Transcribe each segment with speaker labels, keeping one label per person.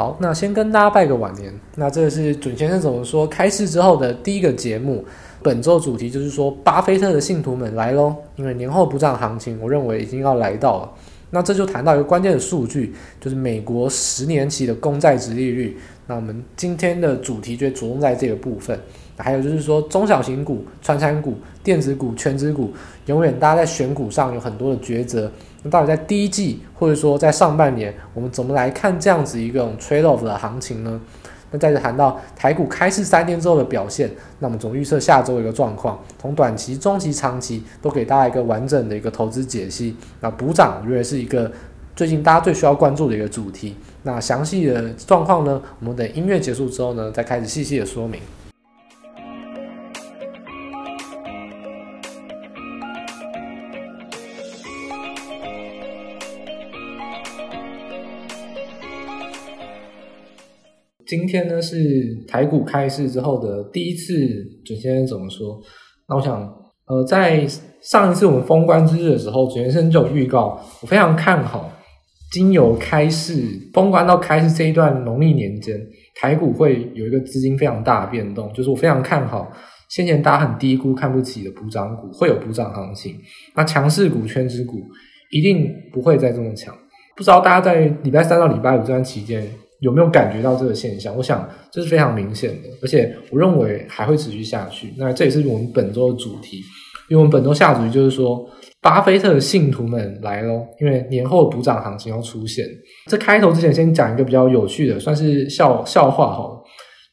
Speaker 1: 好，那先跟大家拜个晚年。那这个是准先生怎么说开市之后的第一个节目。本周主题就是说，巴菲特的信徒们来喽，因为年后不涨行情，我认为已经要来到了。那这就谈到一个关键的数据，就是美国十年期的公债殖利率。那我们今天的主题就着重在这个部分。还有就是说，中小型股、传产股、电子股、权值股，永远大家在选股上有很多的抉择。那到底在第一季，或者说在上半年，我们怎么来看这样子一个 trade off 的行情呢？那再次谈到台股开市三天之后的表现，那我们总预测下周一个状况，从短期、中期、长期都给大家一个完整的一个投资解析。那补涨，我觉得是一个最近大家最需要关注的一个主题。那详细的状况呢，我们等音乐结束之后呢，再开始细细的说明。今天呢是台股开市之后的第一次，准先生怎么说？那我想，呃，在上一次我们封关之日的时候，准先生就有预告，我非常看好，经由开市封关到开市这一段农历年间，台股会有一个资金非常大的变动，就是我非常看好，先前大家很低估、看不起的补涨股会有补涨行情，那强势股、权值股一定不会再这么强。不知道大家在礼拜三到礼拜五这段期间，有没有感觉到这个现象？我想这是非常明显的，而且我认为还会持续下去。那这也是我们本周的主题，因为我们本周下主题就是说，巴菲特的信徒们来喽，因为年后补涨行情要出现。这开头之前先讲一个比较有趣的，算是笑笑话好了，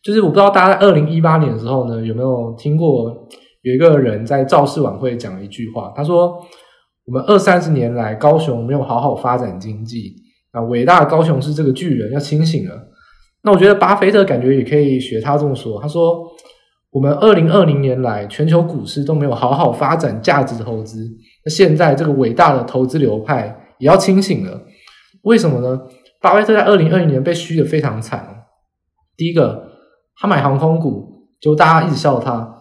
Speaker 1: 就是我不知道大家在二零一八年的时候呢，有没有听过有一个人在造势晚会讲了一句话，他说：“我们二三十年来，高雄没有好好发展经济。”啊，伟大的高雄市这个巨人要清醒了。那我觉得巴菲特感觉也可以学他这么说。他说：“我们二零二零年来全球股市都没有好好发展价值投资，那现在这个伟大的投资流派也要清醒了。为什么呢？巴菲特在二零二零年被嘘的非常惨。第一个，他买航空股，就大家一直笑他。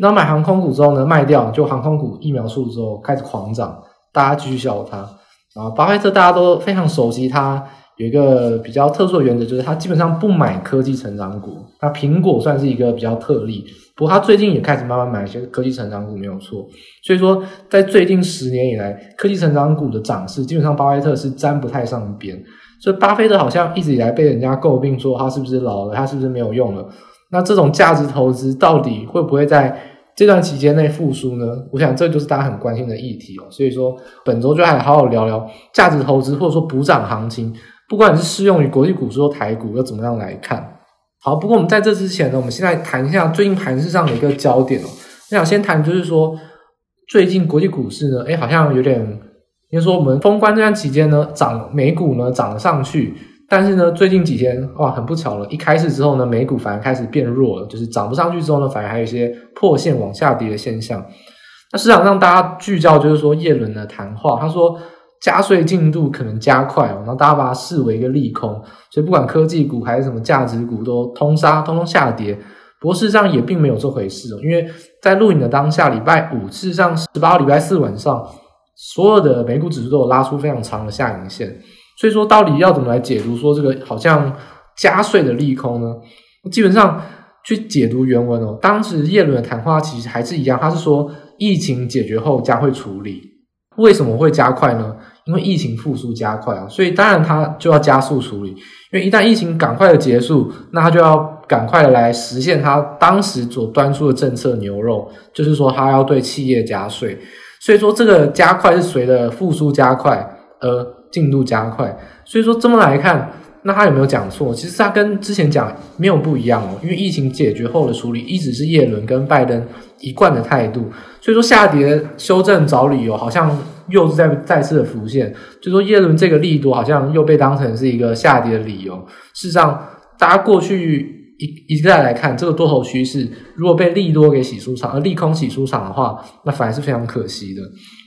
Speaker 1: 那买航空股之后呢，卖掉，就航空股疫苗数之后开始狂涨，大家继续笑他。”啊，巴菲特大家都非常熟悉，他有一个比较特殊的原则，就是他基本上不买科技成长股。那苹果算是一个比较特例，不过他最近也开始慢慢买一些科技成长股，没有错。所以说，在最近十年以来，科技成长股的涨势，基本上巴菲特是沾不太上边。所以，巴菲特好像一直以来被人家诟病，说他是不是老了，他是不是没有用了？那这种价值投资到底会不会在这段期间内复苏呢？我想这就是大家很关心的议题哦。所以说，本周就来好好聊聊价值投资或者说补涨行情，不管是适用于国际股市或台股，要怎么样来看？好，不过我们在这之前呢，我们现在谈一下最近盘势上的一个焦点哦。我想先谈就是说，最近国际股市呢，诶，好像有点，应该说我们封关这段期间呢，涨美股呢涨了上去。但是呢，最近几天哇，很不巧了，一开市之后呢，美股反而开始变弱了，就是涨不上去之后呢，反而还有一些破线往下跌的现象。那市场上大家聚焦就是说叶伦的谈话，他说加税进度可能加快哦，然后大家把它视为一个利空，所以不管科技股还是什么价值股都通杀，通通下跌。不过事实上也并没有这回事哦，因为在录影的当下，礼拜五，事实上十八号礼拜四晚上，所有的美股指数都有拉出非常长的下影线。所以说，到底要怎么来解读说这个好像加税的利空呢？基本上去解读原文哦，当时叶伦的谈话其实还是一样，他是说疫情解决后将会处理。为什么会加快呢？因为疫情复苏加快啊，所以当然他就要加速处理。因为一旦疫情赶快的结束，那他就要赶快的来实现他当时所端出的政策牛肉，就是说他要对企业加税。所以说这个加快是随着复苏加快而。进度加快，所以说这么来看，那他有没有讲错？其实他跟之前讲没有不一样哦，因为疫情解决后的处理一直是叶伦跟拜登一贯的态度。所以说下跌修正找理由，好像又是在再次的浮现，就说叶伦这个利多好像又被当成是一个下跌的理由。事实上，大家过去一一再来看这个多头趋势，如果被利多给洗出场，而利空洗出场的话，那反而是非常可惜的。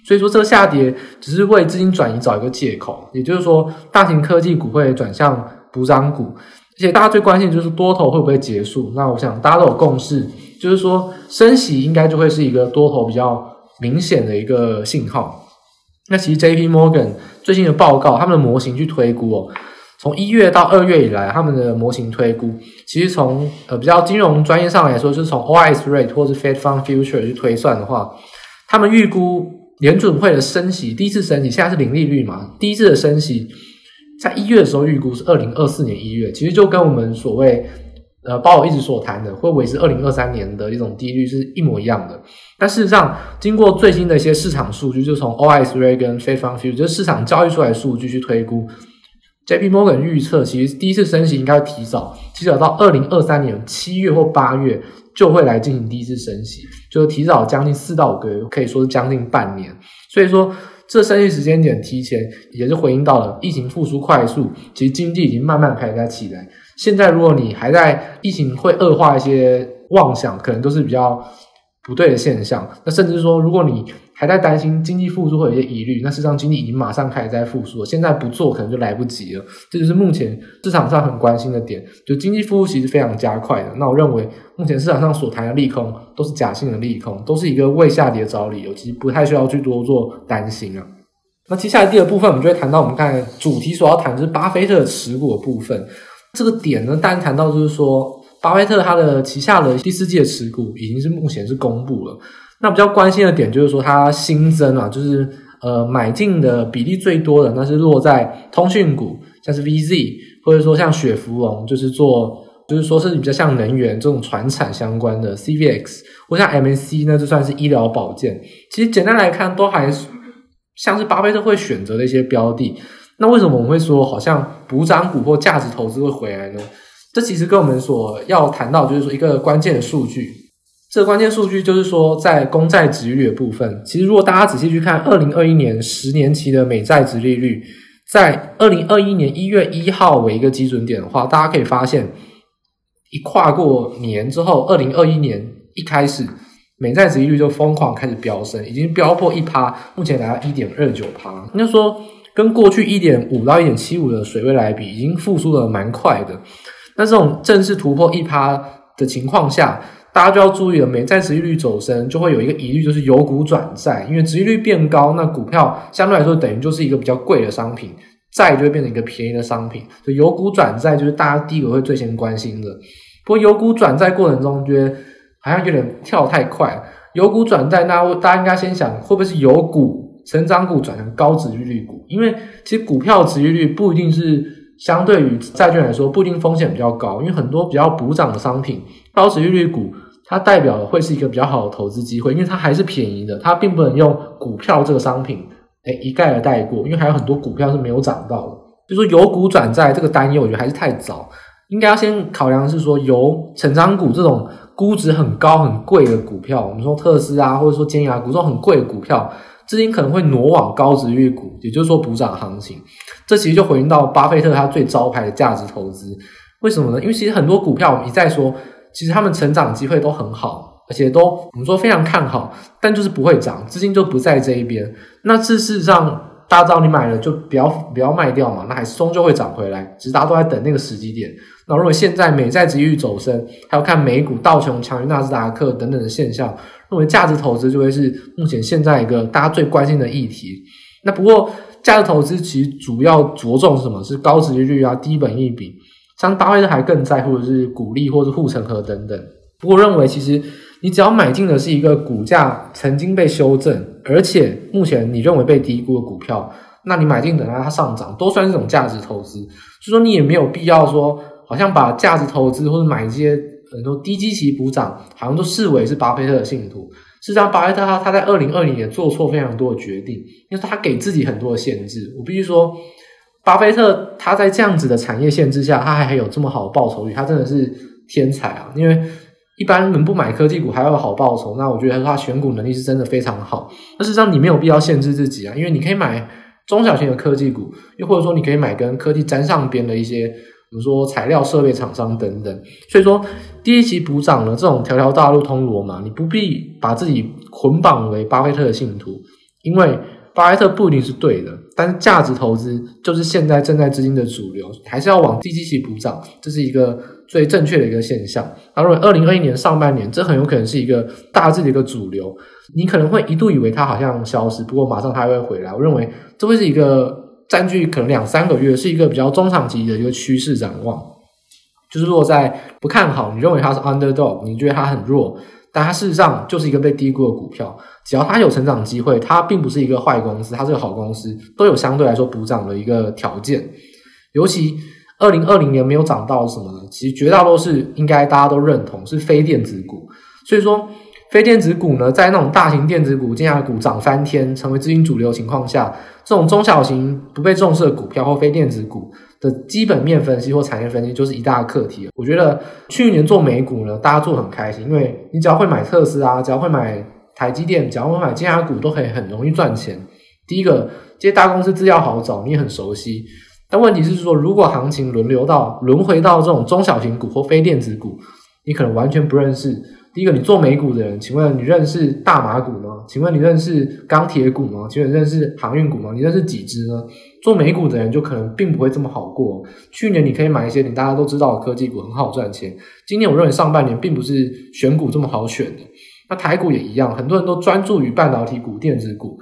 Speaker 1: 所以说，这个下跌只是为资金转移找一个借口，也就是说，大型科技股会转向补涨股，而且大家最关心就是多头会不会结束。那我想大家都有共识，就是说升息应该就会是一个多头比较明显的一个信号。那其实 J P Morgan 最近的报告，他们的模型去推估哦，从一月到二月以来，他们的模型推估，其实从呃比较金融专业上来说，就是从 OIS rate 或是 Fed Fund Future 去推算的话，他们预估联准会的升息，第一次升息现在是零利率嘛，第一次的升息在一月的时候预估是二零二四年一月，其实就跟我们所谓呃鲍尔一直所谈的会维持二零二三年的一种低率是一模一样的。但事实上，经过最新的一些市场数据，就从 OIS Ray 跟 Fed Fund Future 就是市场交易出来的数据去推估。J.P. Morgan 预测，其实第一次升息应该提早，提早到二零二三年七月或八月就会来进行第一次升息，就是提早将近四到五个月，可以说是将近半年。所以说，这升息时间点提前，也是回应到了疫情复苏快速，其实经济已经慢慢开始在起来。现在如果你还在疫情会恶化一些妄想，可能都是比较不对的现象。那甚至说，如果你还在担心经济复苏会有一些疑虑，那事实上经济已经马上开始在复苏了，现在不做可能就来不及了。这就是目前市场上很关心的点，就经济复苏其实非常加快的。那我认为目前市场上所谈的利空都是假性的利空，都是一个为下跌找理由，其实不太需要去多做担心啊。那接下来第二部分，我们就会谈到我们刚才主题所要谈的是巴菲特持股的部分。这个点呢，当然谈到就是说，巴菲特他的旗下的第四季的持股已经是目前是公布了。那比较关心的点就是说，它新增啊，就是呃买进的比例最多的，那是落在通讯股，像是 VZ，或者说像雪佛龙，就是做就是说是比较像能源这种传产相关的 CVX，或像 MSC 呢，就算是医疗保健。其实简单来看，都还是像是巴菲特会选择的一些标的。那为什么我们会说好像补涨股或价值投资会回来呢？这其实跟我们所要谈到就是说一个关键的数据。这个关键数据就是说，在公债殖利率的部分，其实如果大家仔细去看，二零二一年十年期的美债殖利率，在二零二一年一月一号为一个基准点的话，大家可以发现，一跨过年之后，二零二一年一开始，美债殖利率就疯狂开始飙升，已经飙破一趴，目前来到一点二九趴。那说跟过去一点五到一点七五的水位来比，已经复苏的蛮快的。那这种正式突破一趴的情况下，大家就要注意了，美债殖利率走升，就会有一个疑虑，就是由股转债，因为殖利率变高，那股票相对来说等于就是一个比较贵的商品，债就会变成一个便宜的商品，所以由股转债就是大家第一个会最先关心的。不过由股转债过程中，觉得好像有点跳太快，由股转债，那大家应该先想，会不会是由股成长股转成高殖利率股？因为其实股票殖利率不一定是相对于债券来说，不一定风险比较高，因为很多比较补涨的商品。高殖利率股，它代表的会是一个比较好的投资机会，因为它还是便宜的，它并不能用股票这个商品，诶一概而带过，因为还有很多股票是没有涨到的。就说由股转债这个担忧，我觉得还是太早，应该要先考量是说，由成长股这种估值很高很贵的股票，我们说特斯拉或者说尖牙股这种很贵的股票，资金可能会挪往高殖利率股，也就是说补涨行情。这其实就回应到巴菲特他最招牌的价值投资。为什么呢？因为其实很多股票我们一再说。其实他们成长机会都很好，而且都我们说非常看好，但就是不会涨，资金就不在这一边。那事实上，大家知道你买了就不要不要卖掉嘛，那还是终究会涨回来。只是大家都在等那个时机点。那如果现在美债殖利率走升，还有看美股道琼强于纳斯达克等等的现象，认为价值投资就会是目前现在一个大家最关心的议题。那不过价值投资其实主要着重什么？是高殖利率啊，低本益比。像巴菲特还更在乎的是股利或是护城河等等。不过认为其实你只要买进的是一个股价曾经被修正，而且目前你认为被低估的股票，那你买进等待它上涨，都算是一种价值投资。所以说你也没有必要说，好像把价值投资或者买一些很多低基期补涨，好像都视为是巴菲特的信徒。事实上，巴菲特他他在二零二零年做错非常多的决定，因为他给自己很多的限制。我必须说。巴菲特他在这样子的产业限制下，他还还有这么好的报酬率，他真的是天才啊！因为一般人不买科技股还要有好报酬，那我觉得他选股能力是真的非常好。那事实上你没有必要限制自己啊，因为你可以买中小型的科技股，又或者说你可以买跟科技沾上边的一些，比如说材料设备厂商等等。所以说第一期补涨呢，这种条条大路通罗马，你不必把自己捆绑为巴菲特的信徒，因为。巴菲特不一定是对的，但是价值投资就是现在正在资金的主流，还是要往低基期补涨，这是一个最正确的一个现象。而如果二零二一年上半年，这很有可能是一个大致的一个主流，你可能会一度以为它好像消失，不过马上它还会回来。我认为这会是一个占据可能两三个月，是一个比较中长期的一个趋势展望。就是如果在不看好，你认为它是 underdog，你觉得它很弱，但它事实上就是一个被低估的股票。只要它有成长机会，它并不是一个坏公司，它是个好公司，都有相对来说补涨的一个条件。尤其二零二零年没有涨到什么呢？其实绝大多数应该大家都认同是非电子股。所以说，非电子股呢，在那种大型电子股、尖牙股涨翻天，成为资金主流情况下，这种中小型不被重视的股票或非电子股的基本面分析或产业分析，就是一大课题。我觉得去年做美股呢，大家做很开心，因为你只要会买特斯拉，只要会买台积电，只要会买尖牙股，都可以很容易赚钱。第一个，这些大公司资料好找，你也很熟悉。但问题是说，如果行情轮流到轮回到这种中小型股或非电子股，你可能完全不认识。第一个，你做美股的人，请问你认识大麻股吗？请问你认识钢铁股吗？请问你认识航运股吗？你认识几只呢？做美股的人就可能并不会这么好过。去年你可以买一些你大家都知道的科技股，很好赚钱。今年我认为上半年并不是选股这么好选的。那台股也一样，很多人都专注于半导体股、电子股，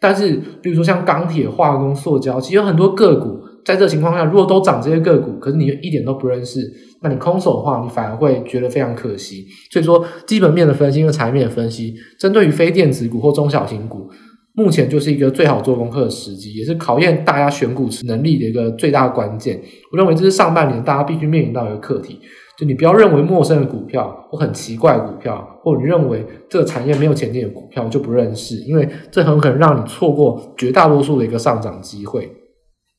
Speaker 1: 但是比如说像钢铁、化工、塑胶，其实有很多个股。在这情况下，如果都涨这些个股，可是你一点都不认识，那你空手的话，你反而会觉得非常可惜。所以说，基本面的分析和产业面的分析，针对于非电子股或中小型股，目前就是一个最好做功课的时机，也是考验大家选股能力的一个最大关键。我认为这是上半年大家必须面临到一个课题，就你不要认为陌生的股票或很奇怪的股票，或你认为这个产业没有前景的股票就不认识，因为这很可能让你错过绝大多数的一个上涨机会。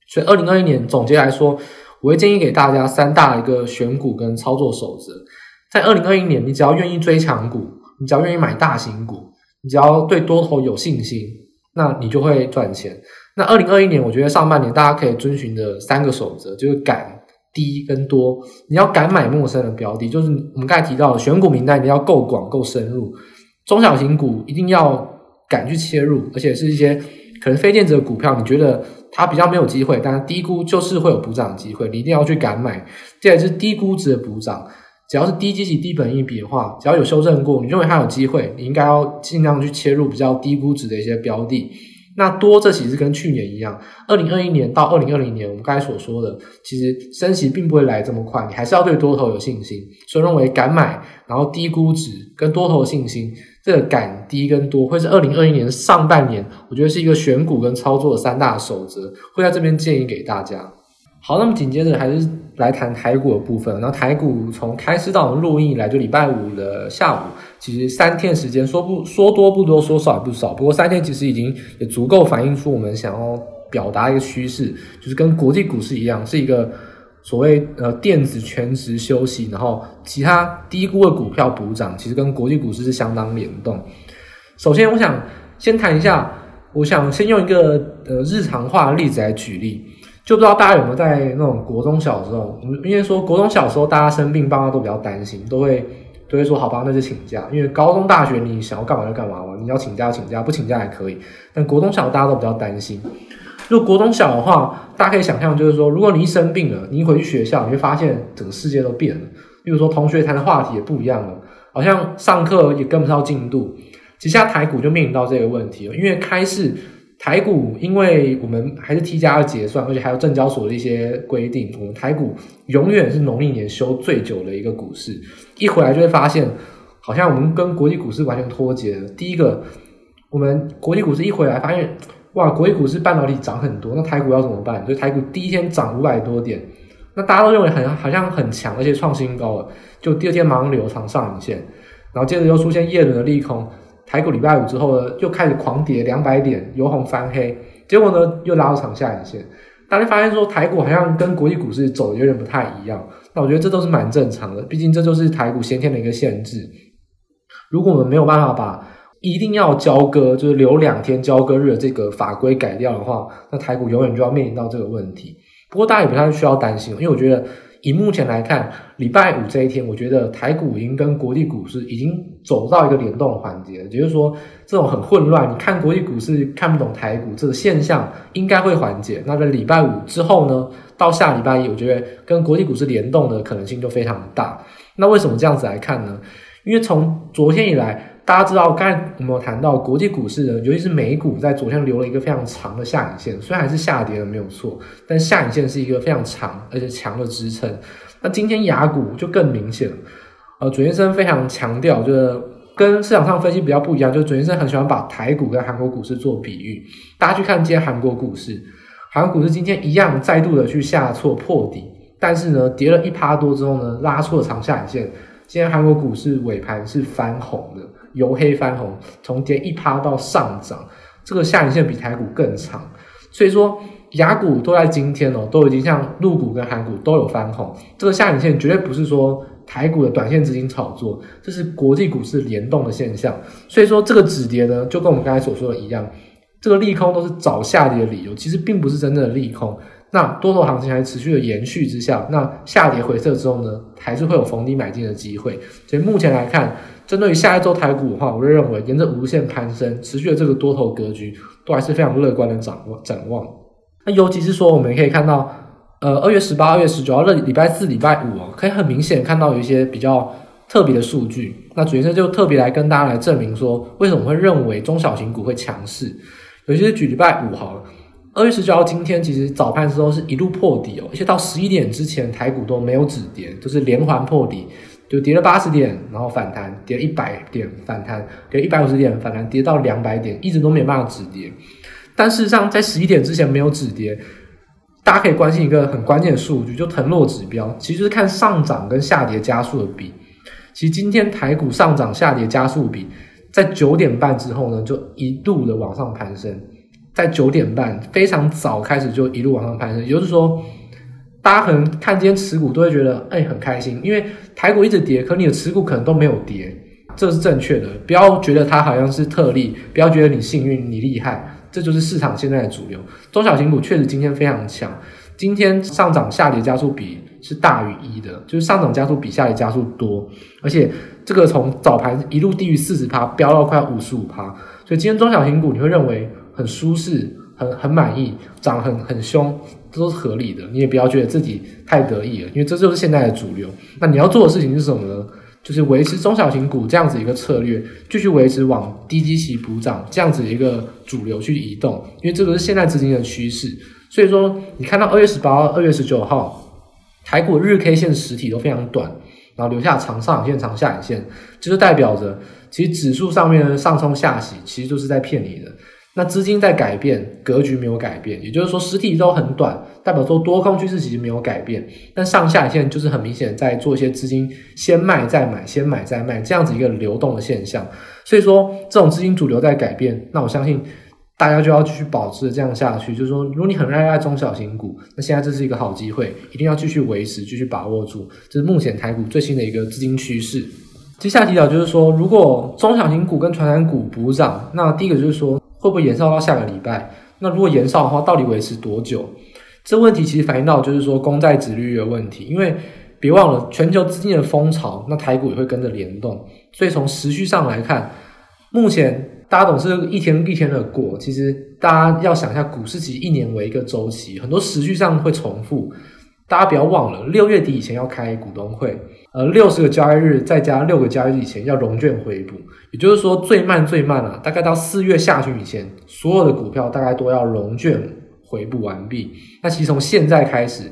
Speaker 1: 所以，二零二一年总结来说，我会建议给大家三大一个选股跟操作守则。在二零二一年，你只要愿意追强股，你只要愿意买大型股，你只要对多头有信心，那你就会赚钱。那二零二一年，我觉得上半年大家可以遵循的三个守则，就是敢、低跟多。你要敢买陌生的标的，就是我们刚才提到的选股名单，你要够广够深入。中小型股一定要敢去切入，而且是一些可能非电子的股票，你觉得？它比较没有机会，但是低估就是会有补涨的机会，你一定要去敢买。这也是低估值的补涨，只要是低基期、低本益比的话，只要有修正过，你认为它有机会，你应该要尽量去切入比较低估值的一些标的。那多，这其实跟去年一样，二零二一年到二零二零年，我们刚才所说的，其实升息并不会来这么快，你还是要对多头有信心。所以认为敢买，然后低估值跟多头信心，这个敢低跟多，会是二零二一年上半年，我觉得是一个选股跟操作的三大守则，会在这边建议给大家。好，那么紧接着还是来谈台股的部分。那台股从开市到我们录音以来，就礼拜五的下午，其实三天时间，说不说多不多，说少也不少。不过三天其实已经也足够反映出我们想要表达一个趋势，就是跟国际股市一样，是一个所谓呃电子全职休息，然后其他低估的股票补涨，其实跟国际股市是相当联动。首先，我想先谈一下，我想先用一个呃日常化的例子来举例。就不知道大家有没有在那种国中小时候，因为说国中小时候大家生病，爸妈都比较担心，都会都会说好吧，那就请假。因为高中大学你想要干嘛就干嘛嘛，你要请假请假，不请假也可以。但国中小大家都比较担心。如果国中小的话，大家可以想象，就是说，如果你一生病了，你一回去学校，你会发现整个世界都变了。例如说，同学谈的话题也不一样了，好像上课也跟不上进度。其实台股就面临到这个问题了，因为开市。台股，因为我们还是 T 加二结算，而且还有证交所的一些规定，我们台股永远是农历年休最久的一个股市。一回来就会发现，好像我们跟国际股市完全脱节了。第一个，我们国际股市一回来发现，哇，国际股市半导体涨很多，那台股要怎么办？所以台股第一天涨五百多点，那大家都认为很好像很强，而且创新高了，就第二天马上留长上影线，然后接着又出现叶伦的利空。台股礼拜五之后呢，又开始狂跌两百点，由红翻黑，结果呢又拉到长下影线。大家发现说台股好像跟国际股市走的有点不太一样，那我觉得这都是蛮正常的，毕竟这就是台股先天的一个限制。如果我们没有办法把一定要交割，就是留两天交割日的这个法规改掉的话，那台股永远就要面临到这个问题。不过大家也不太需要担心，因为我觉得。以目前来看，礼拜五这一天，我觉得台股已经跟国际股市已经走到一个联动的环节。也就是说，这种很混乱，你看国际股市看不懂台股这个现象，应该会缓解。那在礼拜五之后呢，到下礼拜一，我觉得跟国际股市联动的可能性就非常大。那为什么这样子来看呢？因为从昨天以来，大家知道，刚才我们有谈到国际股市的，尤其是美股，在昨天留了一个非常长的下影线，虽然还是下跌的没有错，但下影线是一个非常长而且强的支撑。那今天雅股就更明显了，呃，准先生非常强调，就是跟市场上分析比较不一样，就是准先生很喜欢把台股跟韩国股市做比喻。大家去看今天韩国股市，韩国股市今天一样再度的去下挫破底，但是呢，跌了一趴多之后呢，拉出了长下影线。今天韩国股市尾盘是翻红的，由黑翻红，从跌一趴到上涨，这个下影线比台股更长。所以说。雅股都在今天哦，都已经像陆股跟韩股都有翻红，这个下影线绝对不是说台股的短线资金炒作，这是国际股市联动的现象。所以说这个止跌呢，就跟我们刚才所说的一样，这个利空都是找下跌的理由，其实并不是真正的利空。那多头行情还持续的延续之下，那下跌回撤之后呢，还是会有逢低买进的机会。所以目前来看，针对于下一周台股的话，我就认为沿着无限攀升，持续的这个多头格局，都还是非常乐观的展望展望。那尤其是说，我们可以看到，呃，二月十八、二月十九号，这礼拜四、礼拜五哦，可以很明显看到有一些比较特别的数据。那主持人就特别来跟大家来证明说，为什么会认为中小型股会强势。尤其是举礼拜五好了，二月十九号今天其实早盘时候是一路破底哦，而且到十一点之前台股都没有止跌，就是连环破底，就跌了八十点，然后反弹，跌一百点反弹，跌一百五十点反弹，跌到两百点，一直都没办法止跌。但事实上，在十一点之前没有止跌，大家可以关心一个很关键的数据，就腾落指标，其实是看上涨跟下跌加速的比。其实今天台股上涨下跌加速比，在九点半之后呢，就一度的往上攀升，在九点半非常早开始就一路往上攀升，也就是说，大家可能看今天持股都会觉得哎很开心，因为台股一直跌，可你的持股可能都没有跌，这是正确的，不要觉得它好像是特例，不要觉得你幸运你厉害。这就是市场现在的主流，中小型股确实今天非常强，今天上涨下跌加速比是大于一的，就是上涨加速比下跌加速多，而且这个从早盘一路低于四十趴飙到快五十五趴，所以今天中小型股你会认为很舒适、很很满意，涨很很凶，这都是合理的，你也不要觉得自己太得意了，因为这就是现在的主流。那你要做的事情是什么呢？就是维持中小型股这样子一个策略，继续维持往低基期补涨这样子一个主流去移动，因为这个是现在资金的趋势。所以说，你看到二月十八号、二月十九号，台股日 K 线实体都非常短，然后留下长上影线、长下影线，这就代表着其实指数上面的上冲下洗，其实就是在骗你的。那资金在改变，格局没有改变，也就是说实体都很短，代表说多空趋势其实没有改变。但上下线就是很明显在做一些资金先卖再买，先买再卖这样子一个流动的现象。所以说这种资金主流在改变，那我相信大家就要继续保持这样下去。就是说，如果你很热爱中小型股，那现在这是一个好机会，一定要继续维持，继续把握住。这是目前台股最新的一个资金趋势。接下来提到就是说，如果中小型股跟传染股补涨，那第一个就是说。会不会延烧到下个礼拜？那如果延烧的话，到底维持多久？这问题其实反映到就是说公债殖率的问题。因为别忘了全球资金的风潮，那台股也会跟着联动。所以从时序上来看，目前大家总是一天一天的过。其实大家要想一下，股市其实一年为一个周期，很多时序上会重复。大家不要忘了，六月底以前要开股东会，呃，六十个交易日再加六个交易日以前要融券回补，也就是说最慢最慢啊，大概到四月下旬以前，所有的股票大概都要融券回补完毕。那其实从现在开始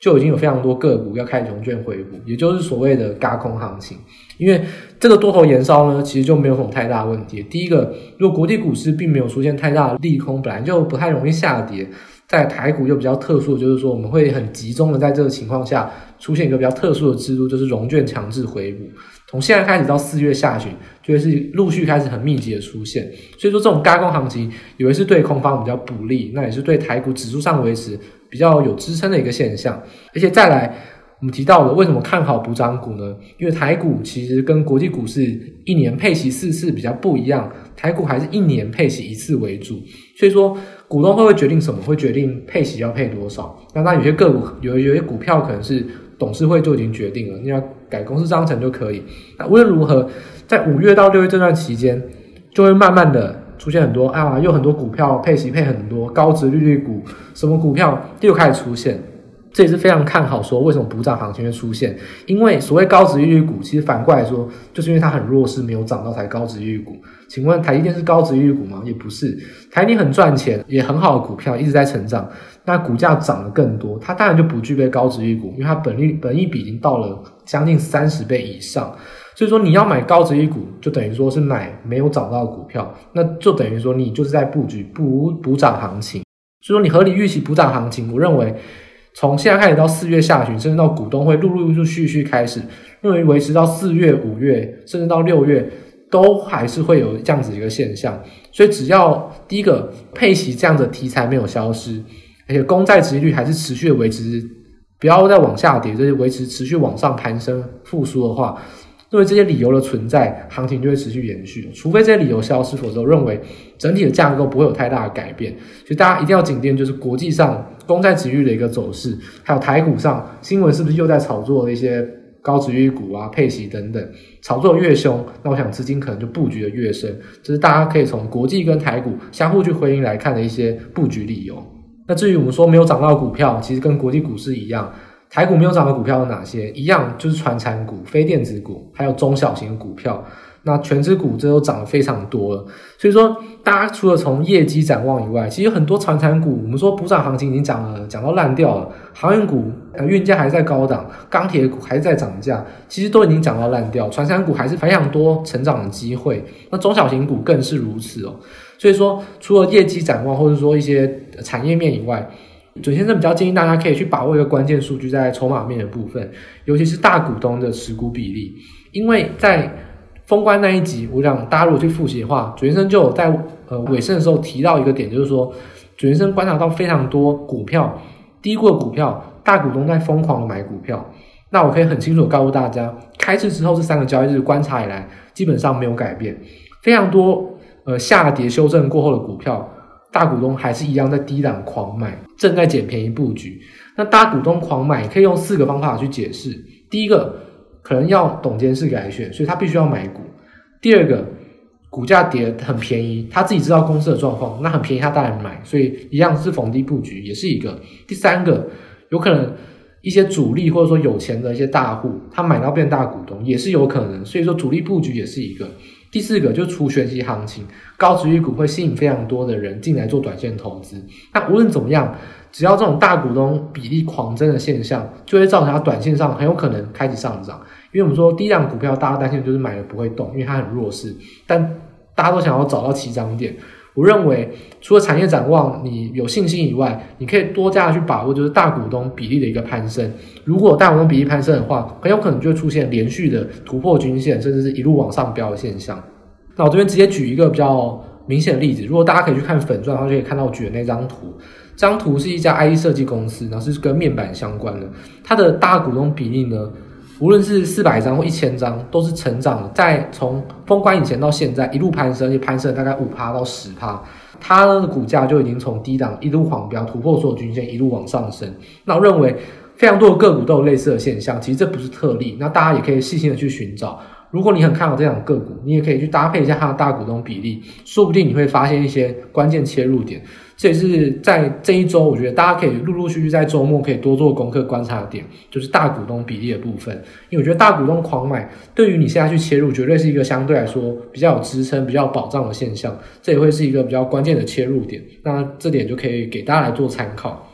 Speaker 1: 就已经有非常多个股要开始融券回补，也就是所谓的轧空行情。因为这个多头延烧呢，其实就没有什么太大问题。第一个，如果国际股市并没有出现太大的利空，本来就不太容易下跌。在台股又比较特殊，就是说我们会很集中的在这个情况下出现一个比较特殊的制度，就是融券强制回补。从现在开始到四月下旬，就会是陆续开始很密集的出现。所以说这种轧空行情，以为是对空方比较不利，那也是对台股指数上维持比较有支撑的一个现象。而且再来，我们提到的为什么看好补涨股呢？因为台股其实跟国际股市一年配息四次比较不一样，台股还是一年配息一次为主。所以说。股东会会决定什么？会决定配息要配多少？那当然有些个股有有些股票可能是董事会就已经决定了，你要改公司章程就可以。那无论如何，在五月到六月这段期间，就会慢慢的出现很多啊，又很多股票配息配很多高值利率股，什么股票又开始出现。这也是非常看好，说为什么补涨行情会出现？因为所谓高值利率股，其实反过来说，就是因为它很弱势，没有涨到才高值利率股。请问台积电是高殖利率股吗？也不是，台积电很赚钱，也很好的股票，一直在成长，那股价涨得更多，它当然就不具备高殖利率股，因为它本利本益比已经到了将近三十倍以上。所以说你要买高殖利率股，就等于说是买没有涨到的股票，那就等于说你就是在布局补补涨行情。所以说你合理预期补涨行情，我认为。从现在开始到四月下旬，甚至到股东会陆陆续续开始，认为维持到四月、五月，甚至到六月，都还是会有这样子一个现象。所以只要第一个配息这样的题材没有消失，而且公债殖利率还是持续的维持，不要再往下跌，这些维持持续往上攀升复苏的话。因为这些理由的存在，行情就会持续延续。除非这些理由消失，否则认为整体的架构不会有太大的改变。所以大家一定要紧盯，就是国际上公债殖利率的一个走势，还有台股上新闻是不是又在炒作的一些高值域股啊、配息等等，炒作越凶，那我想资金可能就布局的越深。这是大家可以从国际跟台股相互去回应来看的一些布局理由。那至于我们说没有涨到股票，其实跟国际股市一样。台股没有涨的股票有哪些？一样就是传产股、非电子股，还有中小型股票。那权值股这都涨得非常多了。所以说，大家除了从业绩展望以外，其实很多传产股，我们说补涨行情已经讲了，讲到烂掉了。航运股呃运价还在高档，钢铁股还在涨价，其实都已经涨到烂掉。传产股还是非常多成长的机会。那中小型股更是如此哦。所以说，除了业绩展望，或者说一些产业面以外，准先生比较建议大家可以去把握一个关键数据，在筹码面的部分，尤其是大股东的持股比例，因为在封关那一集，我想大家如果去复习的话，准先生就有在呃尾声的时候提到一个点，就是说准先生观察到非常多股票低估的股票，大股东在疯狂的买股票。那我可以很清楚的告诉大家，开市之后这三个交易日观察以来，基本上没有改变，非常多呃下跌修正过后的股票。大股东还是一样在低档狂买，正在捡便宜布局。那大股东狂买可以用四个方法去解释：第一个，可能要董监事改选，所以他必须要买股；第二个，股价跌很便宜，他自己知道公司的状况，那很便宜他当然买，所以一样是逢低布局，也是一个；第三个，有可能一些主力或者说有钱的一些大户，他买到变大股东也是有可能，所以说主力布局也是一个。第四个就是除学习行情，高殖利率股会吸引非常多的人进来做短线投资。那无论怎么样，只要这种大股东比例狂增的现象，就会造成它短线上很有可能开始上涨。因为我们说低量股票，大家担心就是买了不会动，因为它很弱势。但大家都想要找到起涨点。我认为，除了产业展望你有信心以外，你可以多加去把握，就是大股东比例的一个攀升。如果大股东比例攀升的话，很有可能就会出现连续的突破均线，甚至是一路往上飙的现象。那我这边直接举一个比较明显的例子，如果大家可以去看粉钻，然后就可以看到我举的那张图。这张图是一家 I E 设计公司，然后是跟面板相关的，它的大股东比例呢，无论是四百张或一千张，都是成长，在从封关以前到现在一路攀升，就攀升大概五趴到十趴，它的股价就已经从低档一路狂飙，突破所有均线，一路往上升。那我认为非常多的个股都有类似的现象，其实这不是特例，那大家也可以细心的去寻找。如果你很看好这档个股，你也可以去搭配一下它的大股东比例，说不定你会发现一些关键切入点。这也是在这一周，我觉得大家可以陆陆续续在周末可以多做功课观察的点，就是大股东比例的部分。因为我觉得大股东狂买，对于你现在去切入，绝对是一个相对来说比较有支撑、比较保障的现象。这也会是一个比较关键的切入点。那这点就可以给大家来做参考。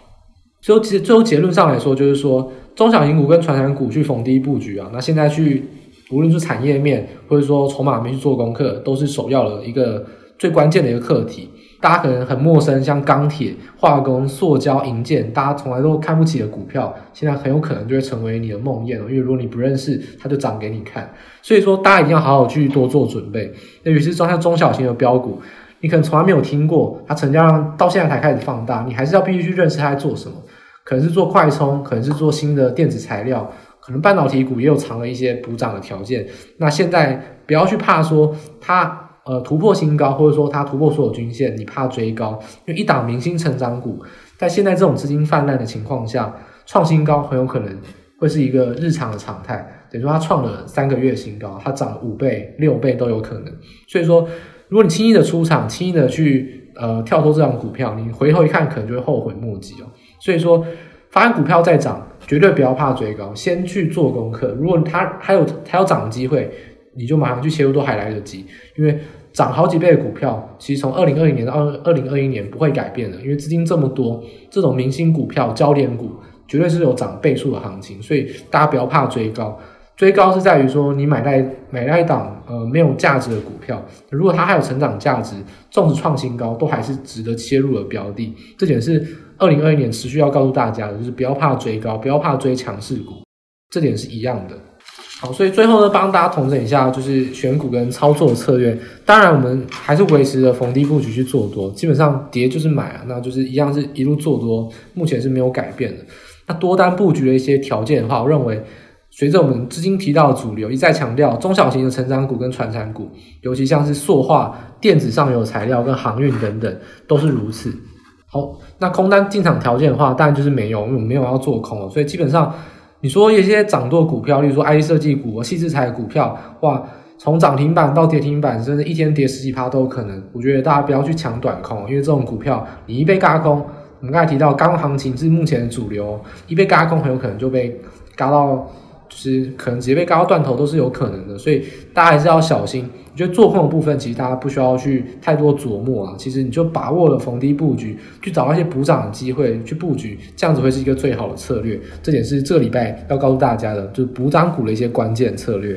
Speaker 1: 所以其实最后结论上来说，就是说中小型股跟传产股去逢低布局啊，那现在去。无论是产业面，或者说筹码面去做功课，都是首要的一个最关键的一个课题。大家可能很陌生，像钢铁、化工、塑胶、银建，大家从来都看不起的股票，现在很有可能就会成为你的梦魇了。因为如果你不认识，它就涨给你看。所以说，大家一定要好好去多做准备。尤其是装像中小型的标股，你可能从来没有听过，它成交量到现在才开始放大，你还是要必须去认识它在做什么。可能是做快充，可能是做新的电子材料。可能半导体股也有藏了一些补涨的条件。那现在不要去怕说它呃突破新高，或者说它突破所有均线，你怕追高，因为一档明星成长股，在现在这种资金泛滥的情况下，创新高很有可能会是一个日常的常态。等于说它创了三个月新高，它涨五倍、六倍都有可能。所以说，如果你轻易的出场，轻易的去呃跳脱这档股票，你回头一看，可能就会后悔莫及哦。所以说。发现股票在涨，绝对不要怕追高，先去做功课。如果它还有它有涨的机会，你就马上去切入都还来得及。因为涨好几倍的股票，其实从二零二零年到二零二一年不会改变的，因为资金这么多，这种明星股票、焦点股绝对是有涨倍数的行情，所以大家不要怕追高。追高是在于说，你买在买在一档呃没有价值的股票，如果它还有成长价值，纵使创新高，都还是值得切入的标的。这点是二零二一年持续要告诉大家的，就是不要怕追高，不要怕追强势股，这点是一样的。好，所以最后呢，帮大家统整一下，就是选股跟操作策略。当然，我们还是维持着逢低布局去做多，基本上跌就是买啊，那就是一样是一路做多，目前是没有改变的。那多单布局的一些条件的话，我认为。随着我们资金提到的主流一再强调，中小型的成长股跟传产股，尤其像是塑化、电子上游材料跟航运等等，都是如此。好，那空单进场条件的话，当然就是没有，因为我们没有要做空了。所以基本上，你说一些涨多股票，例如说 I 设计股、矽智财的股票，哇，从涨停板到跌停板，甚至一天跌十几趴都有可能。我觉得大家不要去抢短空，因为这种股票你一被嘎空，我们刚才提到，轧空行情是目前的主流，一被嘎空很有可能就被嘎到。就是可能直接被割到断头都是有可能的，所以大家还是要小心。我觉得做空的部分其实大家不需要去太多琢磨啊，其实你就把握了逢低布局，去找那些补涨的机会去布局，这样子会是一个最好的策略。这点是这个礼拜要告诉大家的，就是补涨股的一些关键策略。